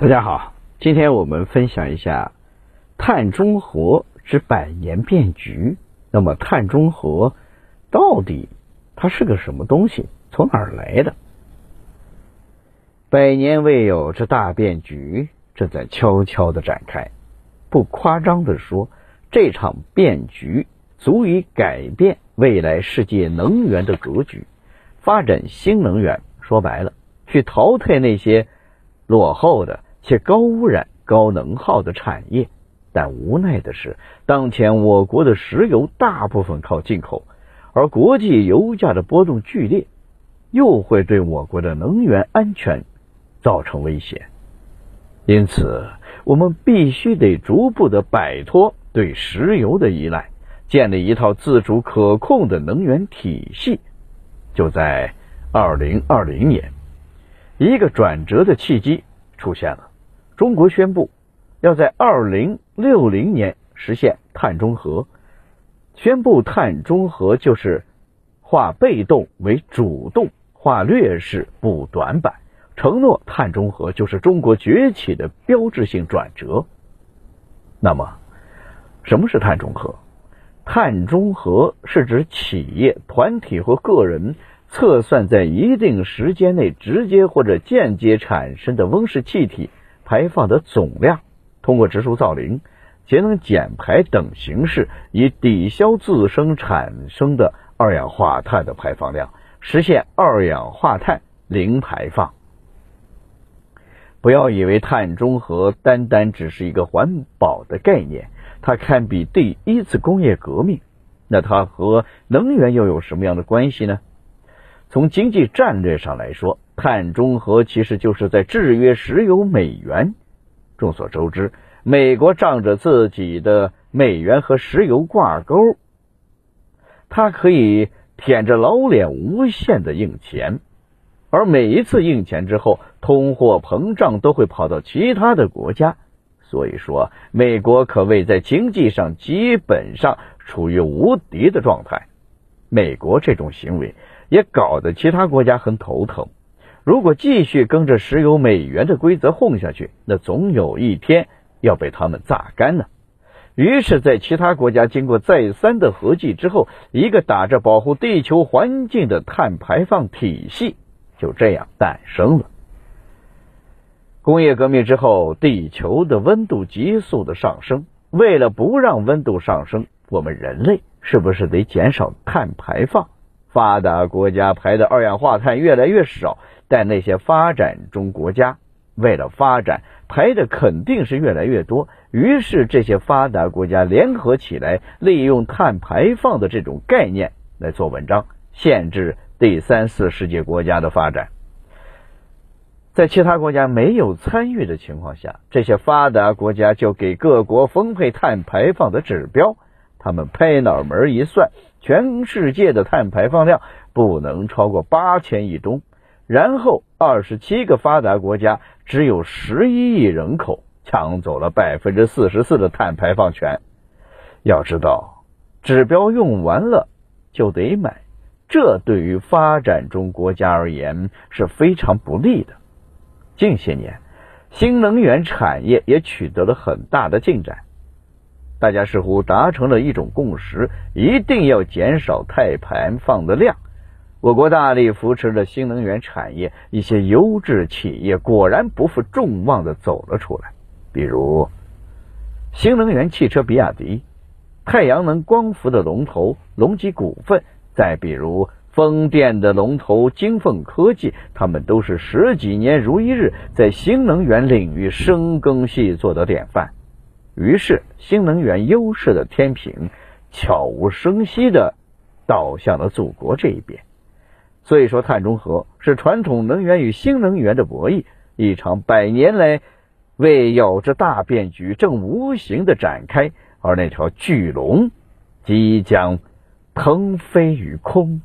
大家好，今天我们分享一下碳中和之百年变局。那么，碳中和到底它是个什么东西？从哪儿来的？百年未有之大变局正在悄悄的展开。不夸张的说，这场变局足以改变未来世界能源的格局。发展新能源，说白了，去淘汰那些落后的。且高污染、高能耗的产业，但无奈的是，当前我国的石油大部分靠进口，而国际油价的波动剧烈，又会对我国的能源安全造成威胁。因此，我们必须得逐步的摆脱对石油的依赖，建立一套自主可控的能源体系。就在二零二零年，一个转折的契机出现了。中国宣布要在二零六零年实现碳中和。宣布碳中和就是化被动为主动，化劣势补短板。承诺碳中和就是中国崛起的标志性转折。那么，什么是碳中和？碳中和是指企业、团体或个人测算在一定时间内直接或者间接产生的温室气体。排放的总量，通过植树造林、节能减排等形式，以抵消自身产生的二氧化碳的排放量，实现二氧化碳零排放。不要以为碳中和单单只是一个环保的概念，它堪比第一次工业革命。那它和能源又有什么样的关系呢？从经济战略上来说，碳中和其实就是在制约石油美元。众所周知，美国仗着自己的美元和石油挂钩，它可以舔着老脸无限的印钱，而每一次印钱之后，通货膨胀都会跑到其他的国家。所以说，美国可谓在经济上基本上处于无敌的状态。美国这种行为。也搞得其他国家很头疼。如果继续跟着石油美元的规则混下去，那总有一天要被他们榨干呢。于是，在其他国家经过再三的合计之后，一个打着保护地球环境的碳排放体系就这样诞生了。工业革命之后，地球的温度急速的上升。为了不让温度上升，我们人类是不是得减少碳排放？发达国家排的二氧化碳越来越少，但那些发展中国家为了发展排的肯定是越来越多。于是这些发达国家联合起来，利用碳排放的这种概念来做文章，限制第三四世界国家的发展。在其他国家没有参与的情况下，这些发达国家就给各国分配碳排放的指标。他们拍脑门一算，全世界的碳排放量不能超过八千亿吨。然后，二十七个发达国家只有十一亿人口，抢走了百分之四十四的碳排放权。要知道，指标用完了就得买，这对于发展中国家而言是非常不利的。近些年，新能源产业也取得了很大的进展。大家似乎达成了一种共识，一定要减少碳排放的量。我国大力扶持的新能源产业，一些优质企业果然不负众望的走了出来。比如，新能源汽车比亚迪，太阳能光伏的龙头隆基股份，再比如风电的龙头金凤科技，他们都是十几年如一日在新能源领域深耕细作的典范。于是，新能源优势的天平悄无声息的倒向了祖国这一边。所以说，碳中和是传统能源与新能源的博弈，一场百年来未有之大变局正无形的展开，而那条巨龙即将腾飞于空。